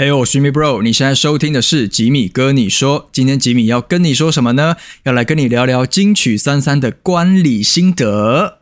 Hey，我是 si Bro，你现在收听的是吉米哥你说。今天吉米要跟你说什么呢？要来跟你聊聊金曲三三的观礼心得。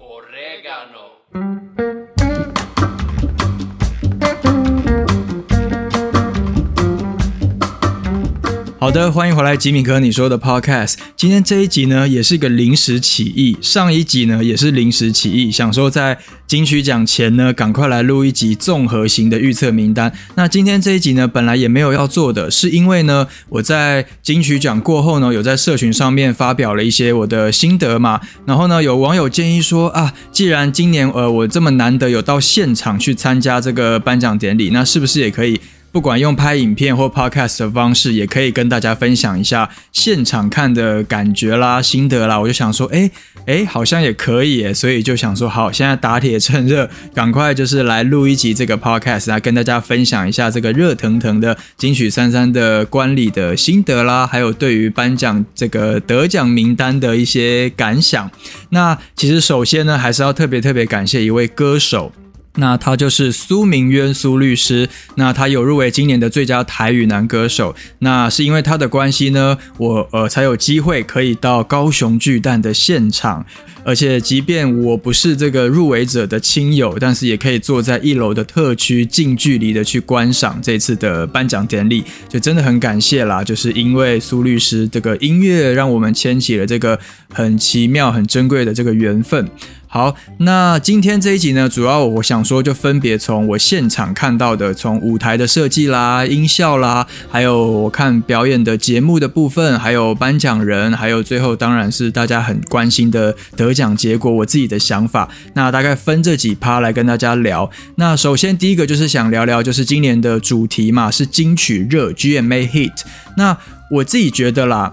好的，欢迎回来吉米哥你说的 Podcast。今天这一集呢，也是一个临时起意，上一集呢也是临时起意，想说在金曲奖前呢，赶快来录一集综合型的预测名单。那今天这一集呢，本来也没有要做的，是因为呢，我在金曲奖过后呢，有在社群上面发表了一些我的心得嘛。然后呢，有网友建议说啊，既然今年呃我这么难得有到现场去参加这个颁奖典礼，那是不是也可以？不管用拍影片或 podcast 的方式，也可以跟大家分享一下现场看的感觉啦、心得啦。我就想说，哎哎，好像也可以耶，所以就想说，好，现在打铁趁热，赶快就是来录一集这个 podcast，来跟大家分享一下这个热腾腾的金曲三三的观礼的心得啦，还有对于颁奖这个得奖名单的一些感想。那其实首先呢，还是要特别特别感谢一位歌手。那他就是苏明渊苏律师，那他有入围今年的最佳台语男歌手。那是因为他的关系呢，我呃才有机会可以到高雄巨蛋的现场，而且即便我不是这个入围者的亲友，但是也可以坐在一楼的特区，近距离的去观赏这次的颁奖典礼，就真的很感谢啦。就是因为苏律师这个音乐，让我们牵起了这个很奇妙、很珍贵的这个缘分。好，那今天这一集呢，主要我想说，就分别从我现场看到的，从舞台的设计啦、音效啦，还有我看表演的节目的部分，还有颁奖人，还有最后当然是大家很关心的得奖结果，我自己的想法。那大概分这几趴来跟大家聊。那首先第一个就是想聊聊，就是今年的主题嘛，是金曲热 GMA Hit。那我自己觉得啦。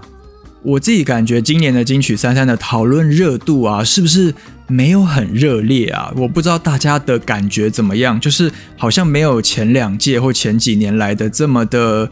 我自己感觉今年的金曲三三的讨论热度啊，是不是没有很热烈啊？我不知道大家的感觉怎么样，就是好像没有前两届或前几年来的这么的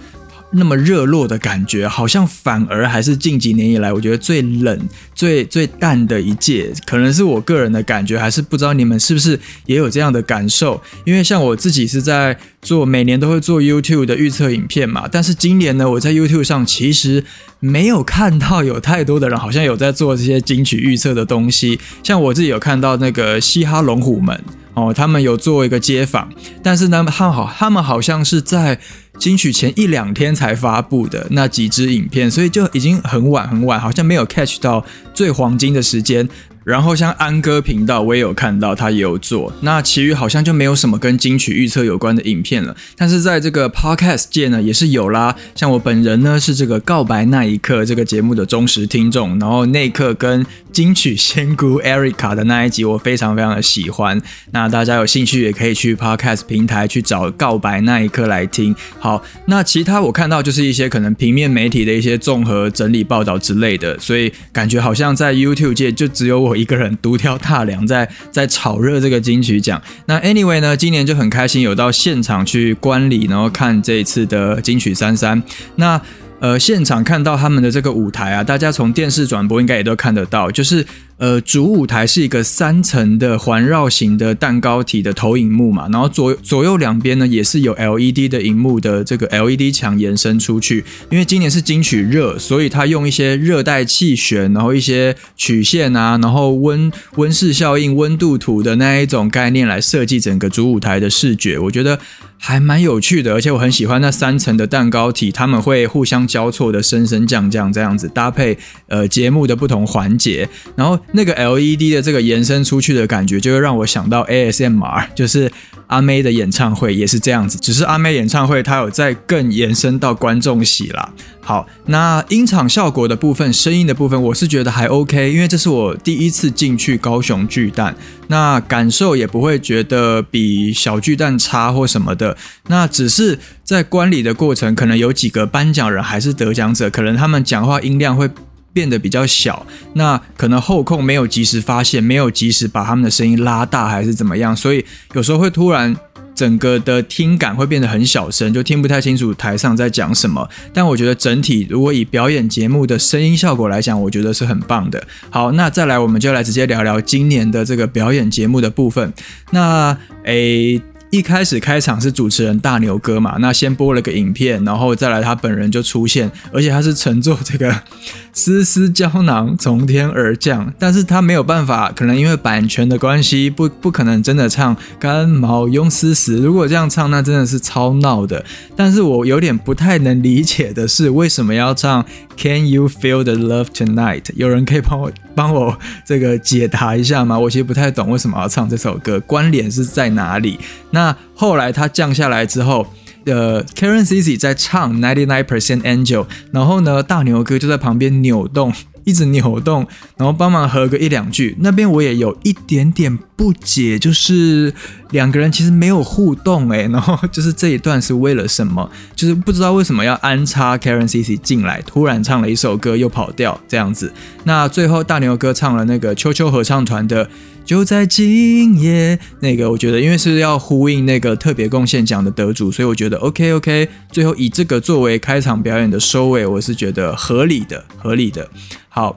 那么热络的感觉，好像反而还是近几年以来我觉得最冷、最最淡的一届，可能是我个人的感觉，还是不知道你们是不是也有这样的感受？因为像我自己是在做每年都会做 YouTube 的预测影片嘛，但是今年呢，我在 YouTube 上其实。没有看到有太多的人好像有在做这些金曲预测的东西，像我自己有看到那个嘻哈龙虎门哦，他们有做一个街访，但是呢，他们好，他们好像是在金曲前一两天才发布的那几支影片，所以就已经很晚很晚，好像没有 catch 到最黄金的时间。然后像安哥频道，我也有看到他也有做。那其余好像就没有什么跟金曲预测有关的影片了。但是在这个 podcast 界呢，也是有啦。像我本人呢，是这个告白那一刻这个节目的忠实听众。然后那一刻跟金曲仙姑 Erica 的那一集，我非常非常的喜欢。那大家有兴趣也可以去 podcast 平台去找告白那一刻来听。好，那其他我看到就是一些可能平面媒体的一些综合整理报道之类的，所以感觉好像在 YouTube 界就只有我。一个人独挑大梁，在 在炒热这个金曲奖。那 anyway 呢，今年就很开心有到现场去观礼，然后看这一次的金曲三三。那呃，现场看到他们的这个舞台啊，大家从电视转播应该也都看得到，就是呃，主舞台是一个三层的环绕型的蛋糕体的投影幕嘛，然后左左右两边呢也是有 LED 的荧幕的这个 LED 墙延伸出去。因为今年是金曲热，所以它用一些热带气旋，然后一些曲线啊，然后温温室效应、温度图的那一种概念来设计整个主舞台的视觉，我觉得。还蛮有趣的，而且我很喜欢那三层的蛋糕体，他们会互相交错的升升降降这样子搭配，呃，节目的不同环节，然后那个 LED 的这个延伸出去的感觉，就会让我想到 ASMR，就是阿妹的演唱会也是这样子，只是阿妹演唱会它有在更延伸到观众席啦。好，那音场效果的部分，声音的部分，我是觉得还 OK，因为这是我第一次进去高雄巨蛋，那感受也不会觉得比小巨蛋差或什么的。那只是在观礼的过程，可能有几个颁奖人还是得奖者，可能他们讲话音量会变得比较小，那可能后控没有及时发现，没有及时把他们的声音拉大，还是怎么样，所以有时候会突然。整个的听感会变得很小声，就听不太清楚台上在讲什么。但我觉得整体如果以表演节目的声音效果来讲，我觉得是很棒的。好，那再来我们就来直接聊聊今年的这个表演节目的部分。那诶。一开始开场是主持人大牛哥嘛，那先播了个影片，然后再来他本人就出现，而且他是乘坐这个 丝丝胶囊从天而降，但是他没有办法，可能因为版权的关系，不不可能真的唱干毛用丝丝，如果这样唱，那真的是超闹的。但是我有点不太能理解的是，为什么要唱 Can you feel the love tonight？有人可以帮我帮我这个解答一下吗？我其实不太懂为什么要唱这首歌，关联是在哪里？那那后来他降下来之后，呃，Karen Cici 在唱 Ninety Nine Percent Angel，然后呢，大牛哥就在旁边扭动，一直扭动，然后帮忙合个一两句。那边我也有一点点不解，就是两个人其实没有互动诶，然后就是这一段是为了什么？就是不知道为什么要安插 Karen CC 进来，突然唱了一首歌又跑调这样子。那最后大牛哥唱了那个秋秋合唱团的。就在今夜，那个我觉得，因为是要呼应那个特别贡献奖的得主，所以我觉得 OK OK。最后以这个作为开场表演的收尾，我是觉得合理的，合理的。好，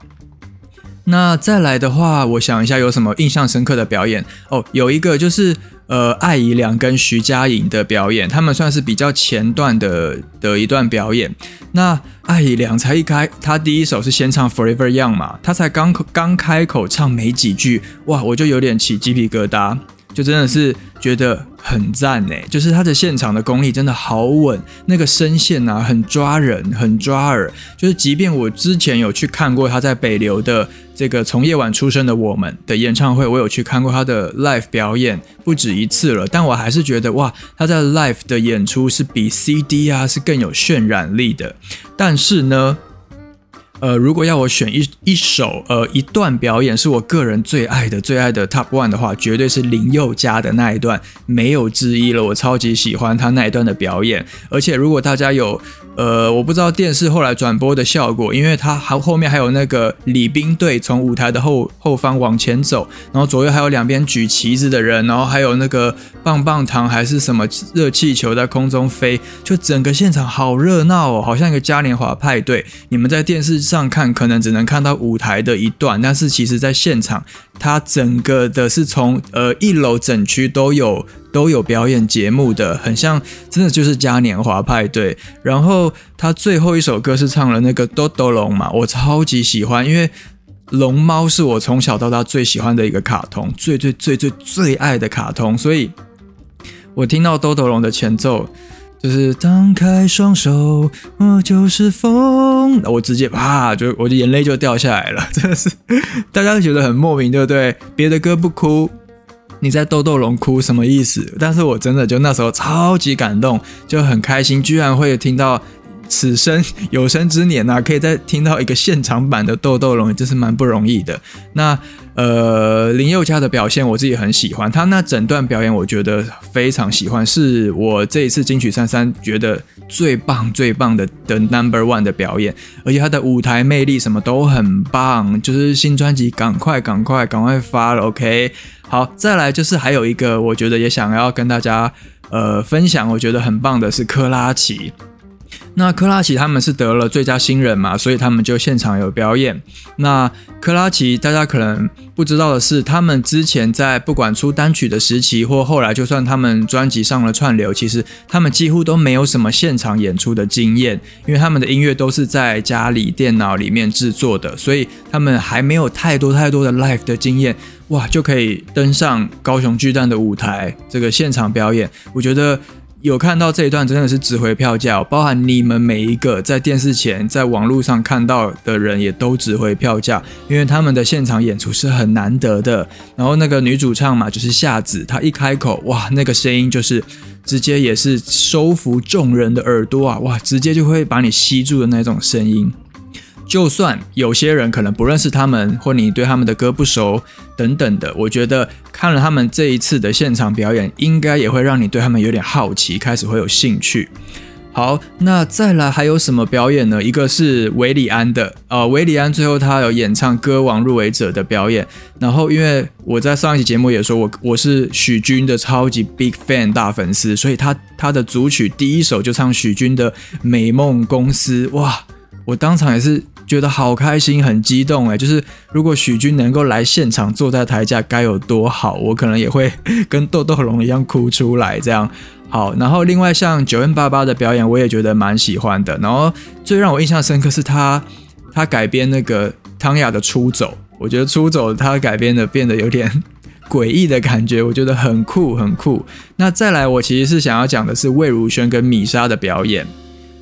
那再来的话，我想一下有什么印象深刻的表演哦，有一个就是呃，艾怡良跟徐佳莹的表演，他们算是比较前段的的一段表演。那艾怡良才一开，他第一首是先唱 Forever Young 嘛，他才刚刚开口唱没几句，哇，我就有点起鸡皮疙瘩，就真的是觉得很赞呢。就是他的现场的功力真的好稳，那个声线啊很抓人，很抓耳。就是即便我之前有去看过他在北流的。这个从夜晚出生的我们的演唱会，我有去看过他的 live 表演不止一次了，但我还是觉得哇，他在 live 的演出是比 CD 啊是更有渲染力的。但是呢。呃，如果要我选一一首呃一段表演是我个人最爱的最爱的 Top One 的话，绝对是林宥嘉的那一段，没有之一了。我超级喜欢他那一段的表演，而且如果大家有呃，我不知道电视后来转播的效果，因为他还后面还有那个礼宾队从舞台的后后方往前走，然后左右还有两边举旗子的人，然后还有那个棒棒糖还是什么热气球在空中飞，就整个现场好热闹哦，好像一个嘉年华派对。你们在电视。上看可能只能看到舞台的一段，但是其实在现场，它整个的是从呃一楼整区都有都有表演节目的，很像真的就是嘉年华派对。然后他最后一首歌是唱了那个哆哆龙嘛，我超级喜欢，因为龙猫是我从小到大最喜欢的一个卡通，最最最最最爱的卡通，所以我听到哆哆龙的前奏。就是张开双手，我就是风。我直接啪，就我的眼泪就掉下来了，真的是，大家都觉得很莫名，对不对？别的歌不哭，你在豆豆龙哭什么意思？但是我真的就那时候超级感动，就很开心，居然会听到。此生有生之年呐，可以再听到一个现场版的豆豆龙，真是蛮不容易的。那呃，林宥嘉的表现我自己很喜欢，他那整段表演我觉得非常喜欢，是我这一次金曲三三觉得最棒最棒的的 Number One 的表演，而且他的舞台魅力什么都很棒，就是新专辑赶快赶快赶快发了，OK。好，再来就是还有一个我觉得也想要跟大家呃分享，我觉得很棒的是克拉奇。那克拉奇他们是得了最佳新人嘛，所以他们就现场有表演。那克拉奇大家可能不知道的是，他们之前在不管出单曲的时期，或后来就算他们专辑上了串流，其实他们几乎都没有什么现场演出的经验，因为他们的音乐都是在家里电脑里面制作的，所以他们还没有太多太多的 live 的经验，哇，就可以登上高雄巨蛋的舞台这个现场表演，我觉得。有看到这一段真的是值回票价，包含你们每一个在电视前、在网络上看到的人也都值回票价，因为他们的现场演出是很难得的。然后那个女主唱嘛，就是夏子，她一开口，哇，那个声音就是直接也是收服众人的耳朵啊，哇，直接就会把你吸住的那种声音。就算有些人可能不认识他们，或你对他们的歌不熟等等的，我觉得看了他们这一次的现场表演，应该也会让你对他们有点好奇，开始会有兴趣。好，那再来还有什么表演呢？一个是韦礼安的，呃，韦礼安最后他有演唱歌王入围者的表演。然后因为我在上一期节目也说我我是许君的超级 big fan 大粉丝，所以他他的主曲第一首就唱许君的《美梦公司》，哇，我当场也是。觉得好开心，很激动哎！就是如果许君能够来现场，坐在台下该有多好，我可能也会跟豆豆龙一样哭出来这样。好，然后另外像九 N 八八的表演，我也觉得蛮喜欢的。然后最让我印象深刻是他他改编那个汤雅的《出走》，我觉得《出走》他改编的变得有点诡异的感觉，我觉得很酷很酷。那再来，我其实是想要讲的是魏如萱跟米莎的表演。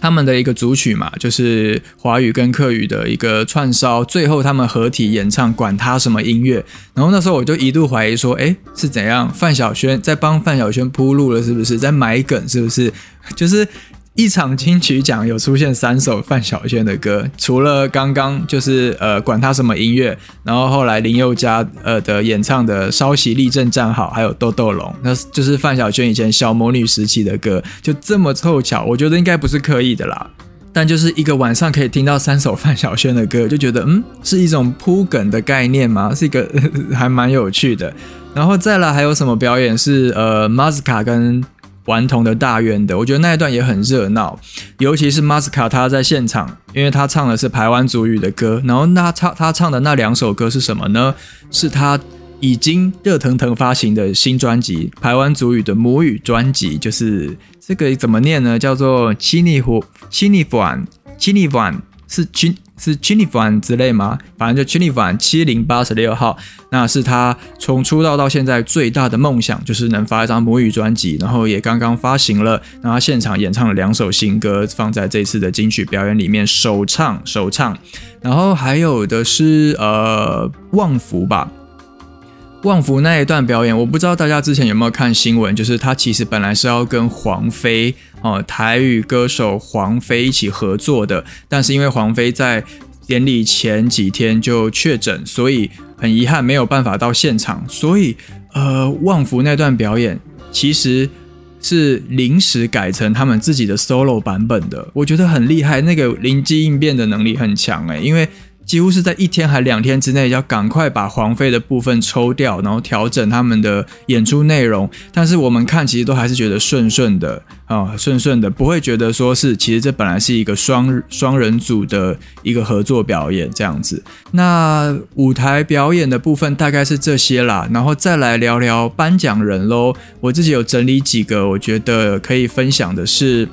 他们的一个主曲嘛，就是华语跟客语的一个串烧，最后他们合体演唱，管他什么音乐。然后那时候我就一度怀疑说，哎，是怎样？范晓萱在帮范晓萱铺路了，是不是在埋梗？是不是？就是。一场金曲奖有出现三首范晓萱的歌，除了刚刚就是呃管他什么音乐，然后后来林宥嘉呃的演唱的稍息立正站好，还有豆豆龙，那就是范晓萱以前小魔女时期的歌，就这么凑巧，我觉得应该不是刻意的啦，但就是一个晚上可以听到三首范晓萱的歌，就觉得嗯是一种铺梗的概念吗？是一个 还蛮有趣的，然后再来还有什么表演是呃马斯卡跟。顽童的大院的，我觉得那一段也很热闹，尤其是马斯卡他在现场，因为他唱的是台湾族语的歌，然后那唱他唱的那两首歌是什么呢？是他已经热腾腾发行的新专辑，台湾族语的母语专辑，就是这个怎么念呢？叫做七尼胡七尼凡七尼凡是金。是金利凡之类吗？反正就 Chinifan 七零八十六号，那是他从出道到现在最大的梦想，就是能发一张母语专辑，然后也刚刚发行了，然后现场演唱了两首新歌，放在这次的金曲表演里面首唱首唱，然后还有的是呃旺福吧。旺福那一段表演，我不知道大家之前有没有看新闻，就是他其实本来是要跟黄飞哦，台语歌手黄飞一起合作的，但是因为黄飞在典礼前几天就确诊，所以很遗憾没有办法到现场，所以呃，旺福那段表演其实是临时改成他们自己的 solo 版本的，我觉得很厉害，那个灵机应变的能力很强诶，因为。几乎是在一天还两天之内，要赶快把黄飞的部分抽掉，然后调整他们的演出内容。但是我们看，其实都还是觉得顺顺的啊，顺顺的，不会觉得说是其实这本来是一个双双人组的一个合作表演这样子。那舞台表演的部分大概是这些啦，然后再来聊聊颁奖人喽。我自己有整理几个，我觉得可以分享的是。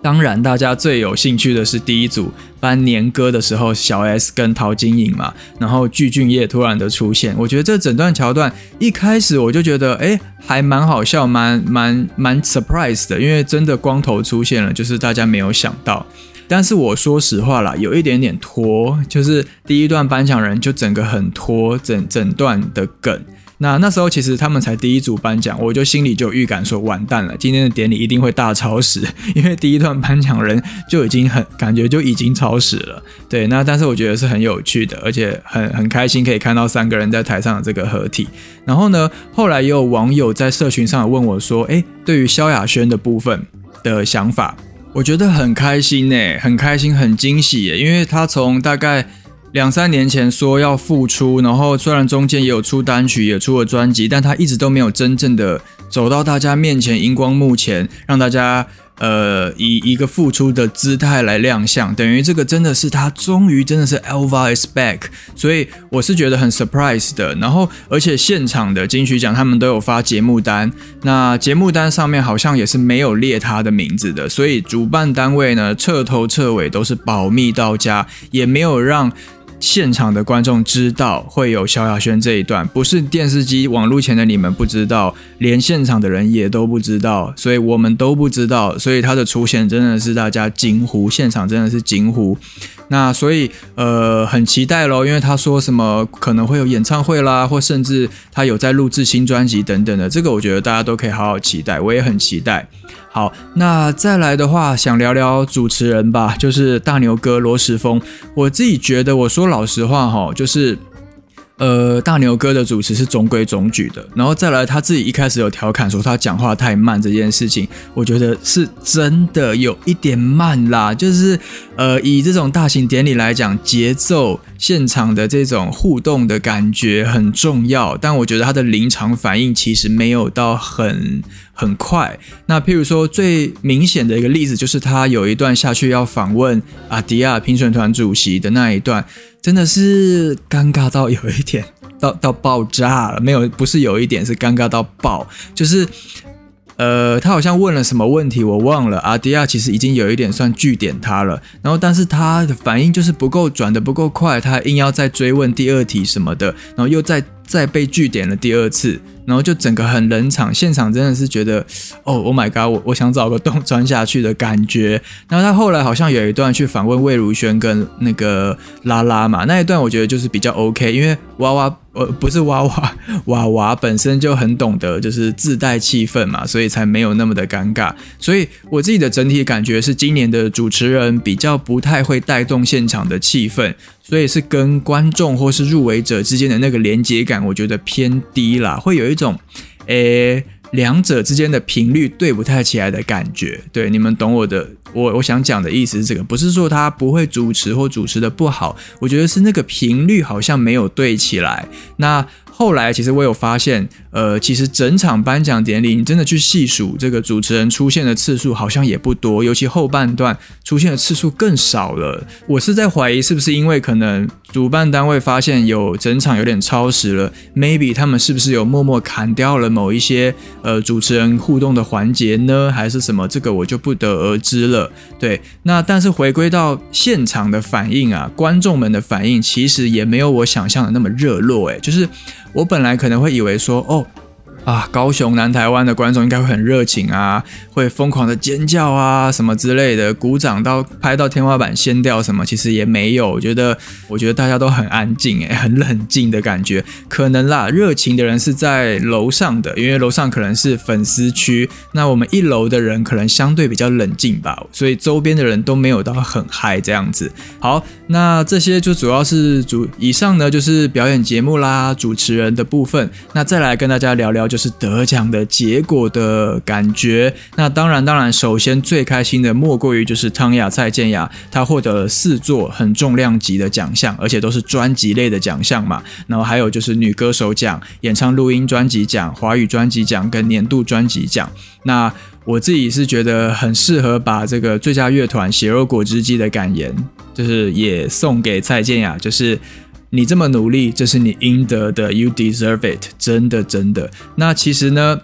当然，大家最有兴趣的是第一组颁年歌的时候，小 S 跟陶晶莹嘛，然后具俊晔突然的出现，我觉得这整段桥段一开始我就觉得，哎，还蛮好笑，蛮蛮蛮 surprise 的，因为真的光头出现了，就是大家没有想到。但是我说实话啦，有一点点拖，就是第一段颁奖人就整个很拖，整整段的梗。那那时候其实他们才第一组颁奖，我就心里就预感说完蛋了，今天的典礼一定会大超时，因为第一段颁奖人就已经很感觉就已经超时了。对，那但是我觉得是很有趣的，而且很很开心可以看到三个人在台上的这个合体。然后呢，后来也有网友在社群上问我说：“诶，对于萧亚轩的部分的想法，我觉得很开心诶，很开心，很惊喜耶，因为他从大概。”两三年前说要复出，然后虽然中间也有出单曲，也出了专辑，但他一直都没有真正的走到大家面前，荧光幕前，让大家呃以一个复出的姿态来亮相。等于这个真的是他终于真的是 Elva is back，所以我是觉得很 surprise 的。然后而且现场的金曲奖他们都有发节目单，那节目单上面好像也是没有列他的名字的，所以主办单位呢彻头彻尾都是保密到家，也没有让。现场的观众知道会有萧亚轩这一段，不是电视机、网络前的你们不知道，连现场的人也都不知道，所以我们都不知道，所以他的出现真的是大家惊呼，现场真的是惊呼。那所以呃很期待喽，因为他说什么可能会有演唱会啦，或甚至他有在录制新专辑等等的，这个我觉得大家都可以好好期待，我也很期待。好，那再来的话，想聊聊主持人吧，就是大牛哥罗时峰。我自己觉得，我说老实话哈，就是。呃，大牛哥的主持是中规中矩的，然后再来他自己一开始有调侃说他讲话太慢这件事情，我觉得是真的有一点慢啦。就是呃，以这种大型典礼来讲，节奏、现场的这种互动的感觉很重要，但我觉得他的临场反应其实没有到很。很快。那譬如说最明显的一个例子，就是他有一段下去要访问阿迪亚评审团主席的那一段，真的是尴尬到有一点到到爆炸了。没有，不是有一点，是尴尬到爆，就是。呃，他好像问了什么问题，我忘了。阿迪亚其实已经有一点算据点他了，然后但是他的反应就是不够转的不够快，他硬要再追问第二题什么的，然后又再再被据点了第二次。然后就整个很冷场，现场真的是觉得，哦，Oh my god，我我想找个洞钻下去的感觉。然后他后来好像有一段去访问魏如萱跟那个拉拉嘛，那一段我觉得就是比较 OK，因为娃娃呃不是娃娃 娃娃本身就很懂得就是自带气氛嘛，所以才没有那么的尴尬。所以我自己的整体感觉是，今年的主持人比较不太会带动现场的气氛。所以是跟观众或是入围者之间的那个连接感，我觉得偏低啦，会有一种，诶，两者之间的频率对不太起来的感觉。对，你们懂我的，我我想讲的意思是这个，不是说他不会主持或主持的不好，我觉得是那个频率好像没有对起来。那。后来其实我有发现，呃，其实整场颁奖典礼，你真的去细数这个主持人出现的次数，好像也不多，尤其后半段出现的次数更少了。我是在怀疑，是不是因为可能主办单位发现有整场有点超时了，maybe 他们是不是有默默砍掉了某一些呃主持人互动的环节呢？还是什么？这个我就不得而知了。对，那但是回归到现场的反应啊，观众们的反应其实也没有我想象的那么热络，诶，就是。我本来可能会以为说，哦。啊，高雄、南台湾的观众应该会很热情啊，会疯狂的尖叫啊，什么之类的，鼓掌到拍到天花板掀掉什么，其实也没有。我觉得，我觉得大家都很安静，诶，很冷静的感觉。可能啦，热情的人是在楼上的，因为楼上可能是粉丝区。那我们一楼的人可能相对比较冷静吧，所以周边的人都没有到很嗨这样子。好，那这些就主要是主以上呢，就是表演节目啦，主持人的部分。那再来跟大家聊聊就。是得奖的结果的感觉。那当然，当然，首先最开心的莫过于就是汤雅蔡健雅，她获得了四座很重量级的奖项，而且都是专辑类的奖项嘛。然后还有就是女歌手奖、演唱录音专辑奖、华语专辑奖跟年度专辑奖。那我自己是觉得很适合把这个最佳乐团血肉果汁机的感言，就是也送给蔡健雅，就是。你这么努力，这是你应得的，You deserve it，真的真的。那其实呢，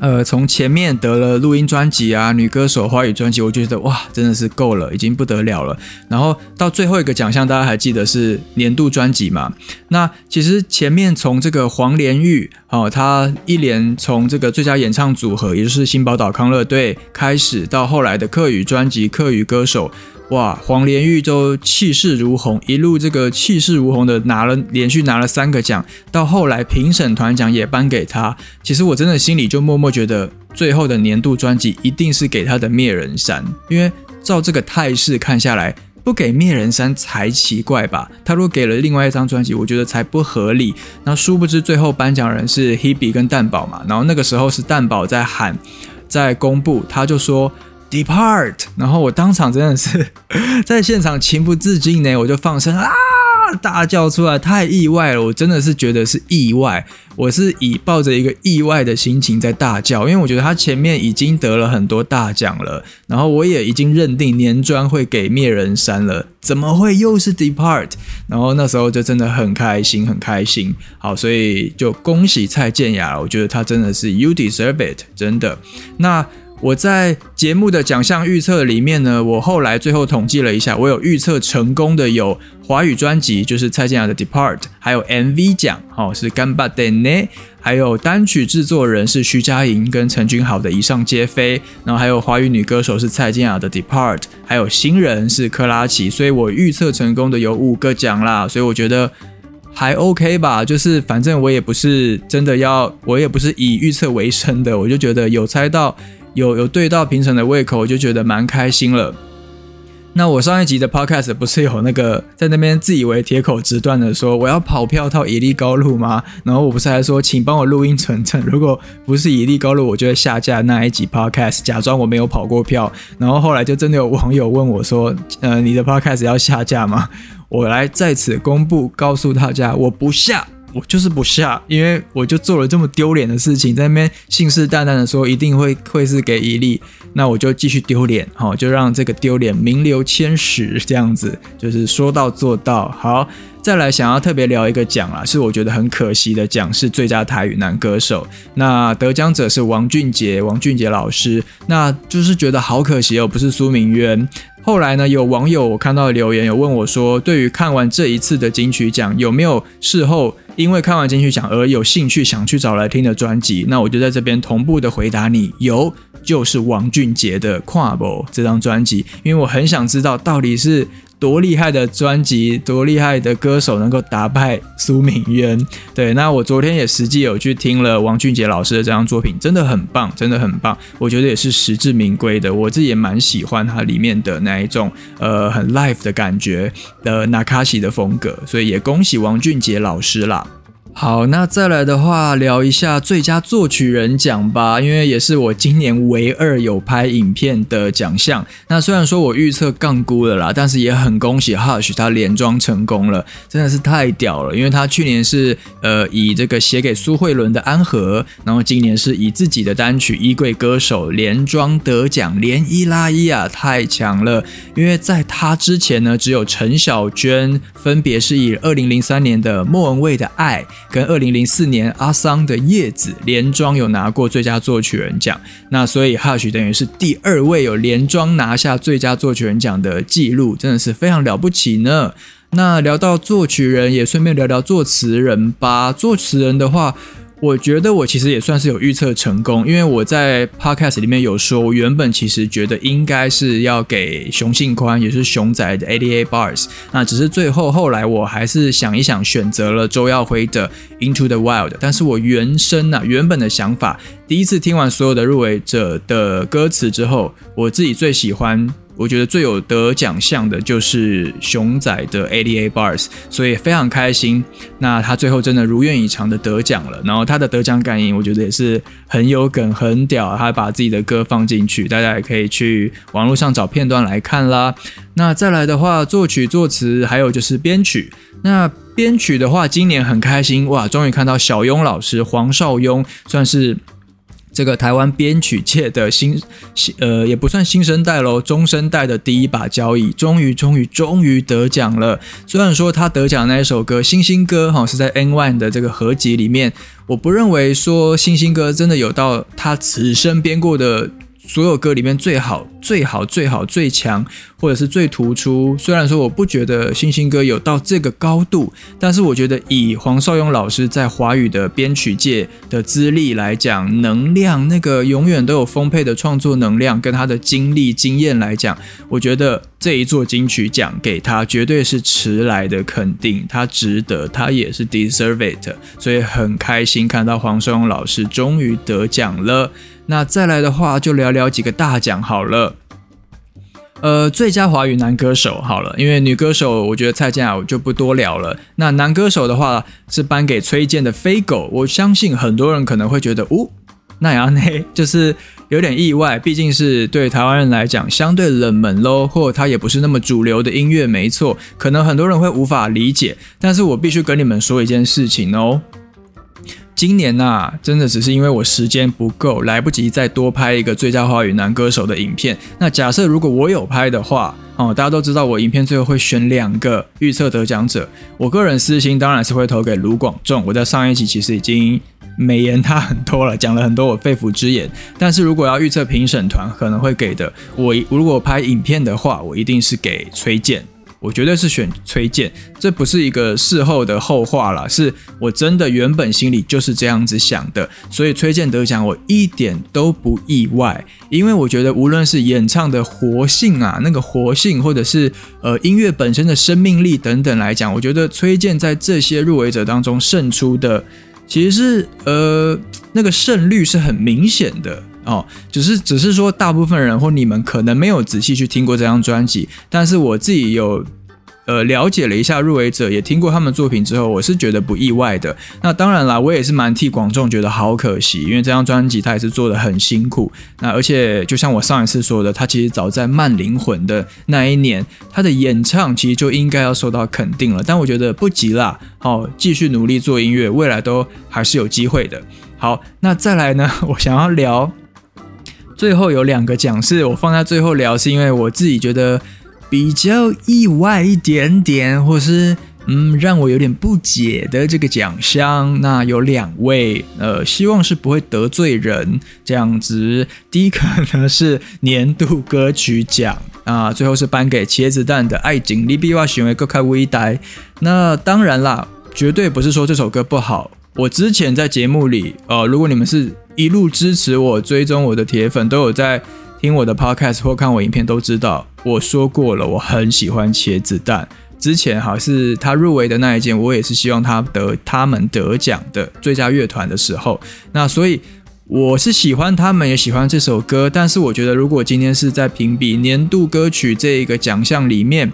呃，从前面得了录音专辑啊、女歌手、华语专辑，我觉得哇，真的是够了，已经不得了了。然后到最后一个奖项，大家还记得是年度专辑嘛？那其实前面从这个黄连玉哦，他一连从这个最佳演唱组合，也就是新宝岛康乐队开始，到后来的客语专辑、客语歌手。哇，黄连玉都气势如虹，一路这个气势如虹的拿了连续拿了三个奖，到后来评审团奖也颁给他。其实我真的心里就默默觉得，最后的年度专辑一定是给他的《灭人山》，因为照这个态势看下来，不给《灭人山》才奇怪吧？他如果给了另外一张专辑，我觉得才不合理。那殊不知最后颁奖人是 Hebe 跟蛋宝嘛，然后那个时候是蛋宝在喊，在公布，他就说。Depart，然后我当场真的是 在现场情不自禁呢，我就放声啊大叫出来，太意外了，我真的是觉得是意外，我是以抱着一个意外的心情在大叫，因为我觉得他前面已经得了很多大奖了，然后我也已经认定年专会给灭人山了，怎么会又是 Depart？然后那时候就真的很开心，很开心，好，所以就恭喜蔡健雅，我觉得他真的是 You deserve it，真的，那。我在节目的奖项预测里面呢，我后来最后统计了一下，我有预测成功的有华语专辑，就是蔡健雅的《Depart》，还有 MV 奖，哦是干巴的呢，还有单曲制作人是徐佳莹跟陈君豪的《以上皆飞》，然后还有华语女歌手是蔡健雅的《Depart》，还有新人是克拉奇，所以我预测成功的有五个奖啦，所以我觉得还 OK 吧，就是反正我也不是真的要，我也不是以预测为生的，我就觉得有猜到。有有对到评审的胃口，我就觉得蛮开心了。那我上一集的 podcast 不是有那个在那边自以为铁口直断的说我要跑票到野利高路吗？然后我不是还说请帮我录音存证，如果不是野利高路，我就会下架那一集 podcast，假装我没有跑过票。然后后来就真的有网友问我说：“呃，你的 podcast 要下架吗？”我来在此公布，告诉大家，我不下。我就是不下，因为我就做了这么丢脸的事情，在那边信誓旦旦的说一定会会是给伊利，那我就继续丢脸，好，就让这个丢脸名留千史，这样子就是说到做到。好，再来想要特别聊一个奖啊，是我觉得很可惜的奖，是最佳台语男歌手。那得奖者是王俊杰，王俊杰老师，那就是觉得好可惜哦，不是苏明渊。后来呢，有网友我看到留言有问我说，对于看完这一次的金曲奖，有没有事后因为看完金曲奖而有兴趣想去找来听的专辑？那我就在这边同步的回答你，有，就是王俊杰的《跨步》这张专辑，因为我很想知道到底是。多厉害的专辑，多厉害的歌手能够打败苏敏渊？对，那我昨天也实际有去听了王俊杰老师的这张作品，真的很棒，真的很棒，我觉得也是实至名归的。我自己也蛮喜欢它里面的那一种呃很 live 的感觉的纳卡西的风格，所以也恭喜王俊杰老师啦。好，那再来的话聊一下最佳作曲人奖吧，因为也是我今年唯二有拍影片的奖项。那虽然说我预测杠估了啦，但是也很恭喜 Hush 他连装成功了，真的是太屌了。因为他去年是呃以这个写给苏慧伦的安和，然后今年是以自己的单曲《衣柜歌手》连装得奖，连一拉一啊，太强了。因为在他之前呢，只有陈小娟分别是以二零零三年的莫文蔚的爱。跟二零零四年阿桑的叶子连庄有拿过最佳作曲人奖，那所以 Hush 等于是第二位有连庄拿下最佳作曲人奖的记录，真的是非常了不起呢。那聊到作曲人，也顺便聊聊作词人吧。作词人的话。我觉得我其实也算是有预测成功，因为我在 podcast 里面有说，我原本其实觉得应该是要给熊信宽，也是熊仔的 ADA Bars，那只是最后后来我还是想一想，选择了周耀辉的 Into the Wild。但是我原生啊原本的想法，第一次听完所有的入围者的歌词之后，我自己最喜欢。我觉得最有得奖项的就是熊仔的 ADA Bars，所以非常开心。那他最后真的如愿以偿的得奖了。然后他的得奖感言，我觉得也是很有梗、很屌。他把自己的歌放进去，大家也可以去网络上找片段来看啦。那再来的话，作曲、作词，还有就是编曲。那编曲的话，今年很开心哇，终于看到小庸老师黄少庸算是。这个台湾编曲界的新新呃也不算新生代喽，中生代的第一把交椅，终于终于终于得奖了。虽然说他得奖那一首歌《星星歌》哈是在 N One 的这个合集里面，我不认为说《星星歌》真的有到他此生编过的。所有歌里面最好、最好、最好、最强，或者是最突出。虽然说我不觉得星星哥有到这个高度，但是我觉得以黄少勇老师在华语的编曲界的资历来讲，能量那个永远都有丰沛的创作能量，跟他的经历经验来讲，我觉得这一座金曲奖给他绝对是迟来的肯定，他值得，他也是 deserve it。所以很开心看到黄少勇老师终于得奖了。那再来的话，就聊聊几个大奖好了。呃，最佳华语男歌手好了，因为女歌手我觉得蔡健雅我就不多聊了。那男歌手的话是颁给崔健的《飞狗》，我相信很多人可能会觉得，哦，那样呢，就是有点意外，毕竟是对台湾人来讲相对冷门喽，或他也不是那么主流的音乐，没错，可能很多人会无法理解。但是我必须跟你们说一件事情哦。今年呐，真的只是因为我时间不够，来不及再多拍一个最佳华语男歌手的影片。那假设如果我有拍的话，哦，大家都知道我影片最后会选两个预测得奖者。我个人私心当然是会投给卢广仲。我在上一集其实已经美言他很多了，讲了很多我肺腑之言。但是如果要预测评审团可能会给的，我如果拍影片的话，我一定是给崔健。我绝对是选崔健，这不是一个事后的后话了，是我真的原本心里就是这样子想的，所以崔健得奖我一点都不意外，因为我觉得无论是演唱的活性啊，那个活性，或者是呃音乐本身的生命力等等来讲，我觉得崔健在这些入围者当中胜出的，其实是呃那个胜率是很明显的。哦，只是只是说，大部分人或你们可能没有仔细去听过这张专辑，但是我自己有呃了解了一下入围者，也听过他们作品之后，我是觉得不意外的。那当然啦，我也是蛮替广众觉得好可惜，因为这张专辑他也是做的很辛苦。那而且就像我上一次说的，他其实早在慢灵魂的那一年，他的演唱其实就应该要受到肯定了。但我觉得不急啦，好，继续努力做音乐，未来都还是有机会的。好，那再来呢，我想要聊。最后有两个奖是我放在最后聊，是因为我自己觉得比较意外一点点，或是嗯让我有点不解的这个奖项。那有两位，呃，希望是不会得罪人这样子。第一个呢是年度歌曲奖啊，最后是颁给茄子蛋的《爱情》，你比我行为更开微呆。那当然啦，绝对不是说这首歌不好。我之前在节目里，呃，如果你们是一路支持我、追踪我的铁粉，都有在听我的 podcast 或看我影片，都知道我说过了，我很喜欢茄子蛋。之前哈是他入围的那一件，我也是希望他得他们得奖的最佳乐团的时候。那所以我是喜欢他们，也喜欢这首歌。但是我觉得，如果今天是在评比年度歌曲这一个奖项里面，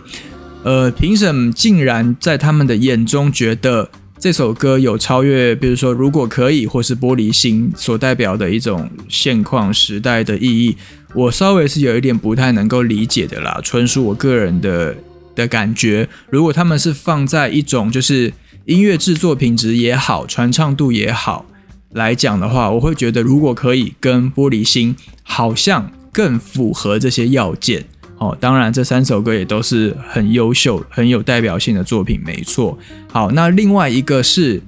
呃，评审竟然在他们的眼中觉得。这首歌有超越，比如说如果可以，或是玻璃心所代表的一种现况时代的意义，我稍微是有一点不太能够理解的啦，纯属我个人的的感觉。如果他们是放在一种就是音乐制作品质也好，传唱度也好来讲的话，我会觉得如果可以跟玻璃心好像更符合这些要件。哦，当然，这三首歌也都是很优秀、很有代表性的作品，没错。好，那另外一个是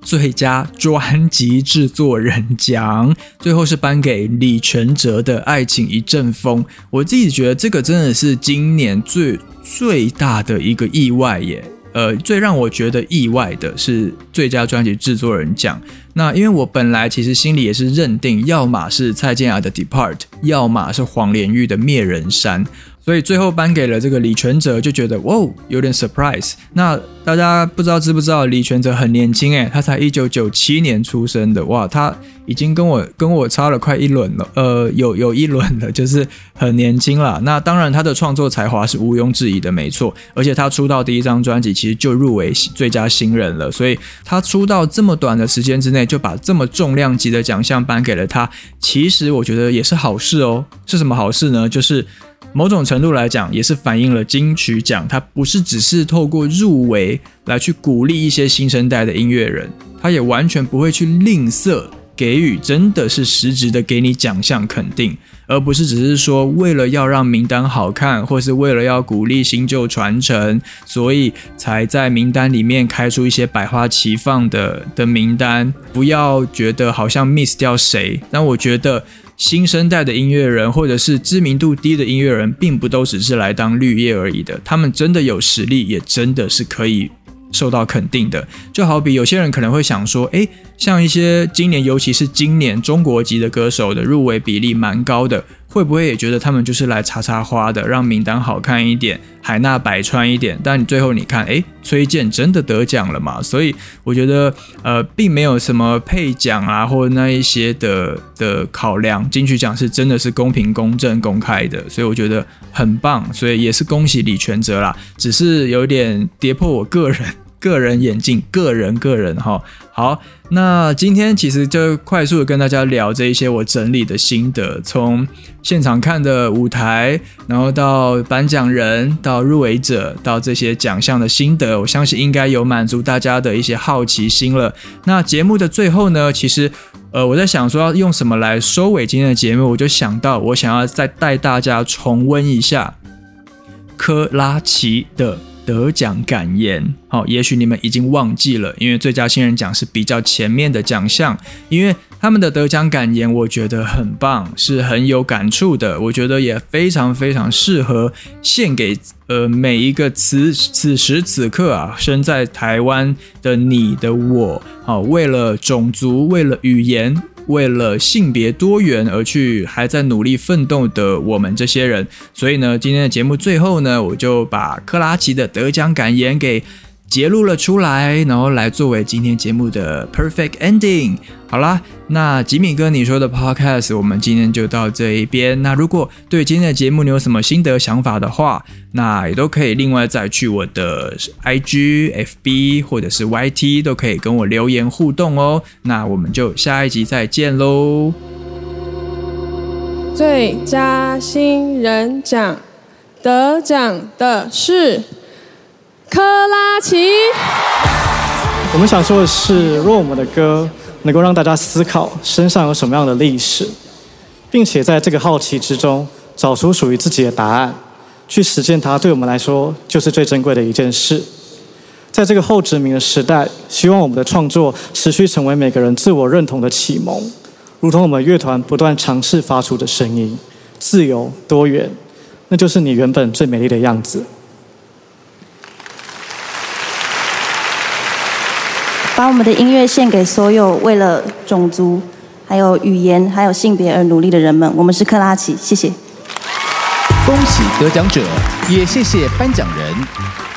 最佳专辑制作人奖，最后是颁给李全哲的《爱情一阵风》。我自己觉得这个真的是今年最最大的一个意外耶。呃，最让我觉得意外的是最佳专辑制作人奖。那因为我本来其实心里也是认定，要么是蔡健雅的《Depart》，要么是黄连玉的《灭人山》。所以最后颁给了这个李全哲，就觉得哇，有点 surprise。那大家不知道知不知道，李全哲很年轻诶，他才一九九七年出生的，哇，他已经跟我跟我差了快一轮了，呃，有有一轮了，就是很年轻了。那当然他的创作才华是毋庸置疑的，没错。而且他出道第一张专辑其实就入围最佳新人了，所以他出道这么短的时间之内就把这么重量级的奖项颁给了他，其实我觉得也是好事哦。是什么好事呢？就是。某种程度来讲，也是反映了金曲奖，它不是只是透过入围来去鼓励一些新生代的音乐人，它也完全不会去吝啬给予，真的是实质的给你奖项肯定，而不是只是说为了要让名单好看，或是为了要鼓励新旧传承，所以才在名单里面开出一些百花齐放的的名单，不要觉得好像 miss 掉谁。但我觉得。新生代的音乐人，或者是知名度低的音乐人，并不都只是来当绿叶而已的。他们真的有实力，也真的是可以受到肯定的。就好比有些人可能会想说，诶，像一些今年，尤其是今年中国籍的歌手的入围比例蛮高的。会不会也觉得他们就是来插插花的，让名单好看一点，海纳百川一点？但你最后你看，哎，崔健真的得奖了嘛？所以我觉得，呃，并没有什么配奖啊，或者那一些的的考量。金曲奖是真的是公平、公正、公开的，所以我觉得很棒。所以也是恭喜李全哲啦，只是有点跌破我个人。个人眼镜，个人个人哈，好，那今天其实就快速的跟大家聊这一些我整理的心得，从现场看的舞台，然后到颁奖人，到入围者，到这些奖项的心得，我相信应该有满足大家的一些好奇心了。那节目的最后呢，其实呃我在想说要用什么来收尾今天的节目，我就想到我想要再带大家重温一下科拉奇的。得奖感言，好，也许你们已经忘记了，因为最佳新人奖是比较前面的奖项，因为他们的得奖感言，我觉得很棒，是很有感触的，我觉得也非常非常适合献给呃每一个此此时此刻啊身在台湾的你的我，好，为了种族，为了语言。为了性别多元而去还在努力奋斗的我们这些人，所以呢，今天的节目最后呢，我就把克拉奇的得奖感言给揭露了出来，然后来作为今天节目的 perfect ending。好啦，那吉米哥你说的 podcast，我们今天就到这一边。那如果对今天的节目你有什么心得想法的话，那也都可以另外再去我的 IG、FB 或者是 YT 都可以跟我留言互动哦。那我们就下一集再见喽。最佳新人奖得奖的是克拉奇。我们想说的是，若我们的歌。能够让大家思考身上有什么样的历史，并且在这个好奇之中找出属于自己的答案，去实践它，对我们来说就是最珍贵的一件事。在这个后殖民的时代，希望我们的创作持续成为每个人自我认同的启蒙，如同我们乐团不断尝试发出的声音：自由、多元，那就是你原本最美丽的样子。把我们的音乐献给所有为了种族、还有语言、还有性别而努力的人们。我们是克拉奇，谢谢。恭喜得奖者，也谢谢颁奖人。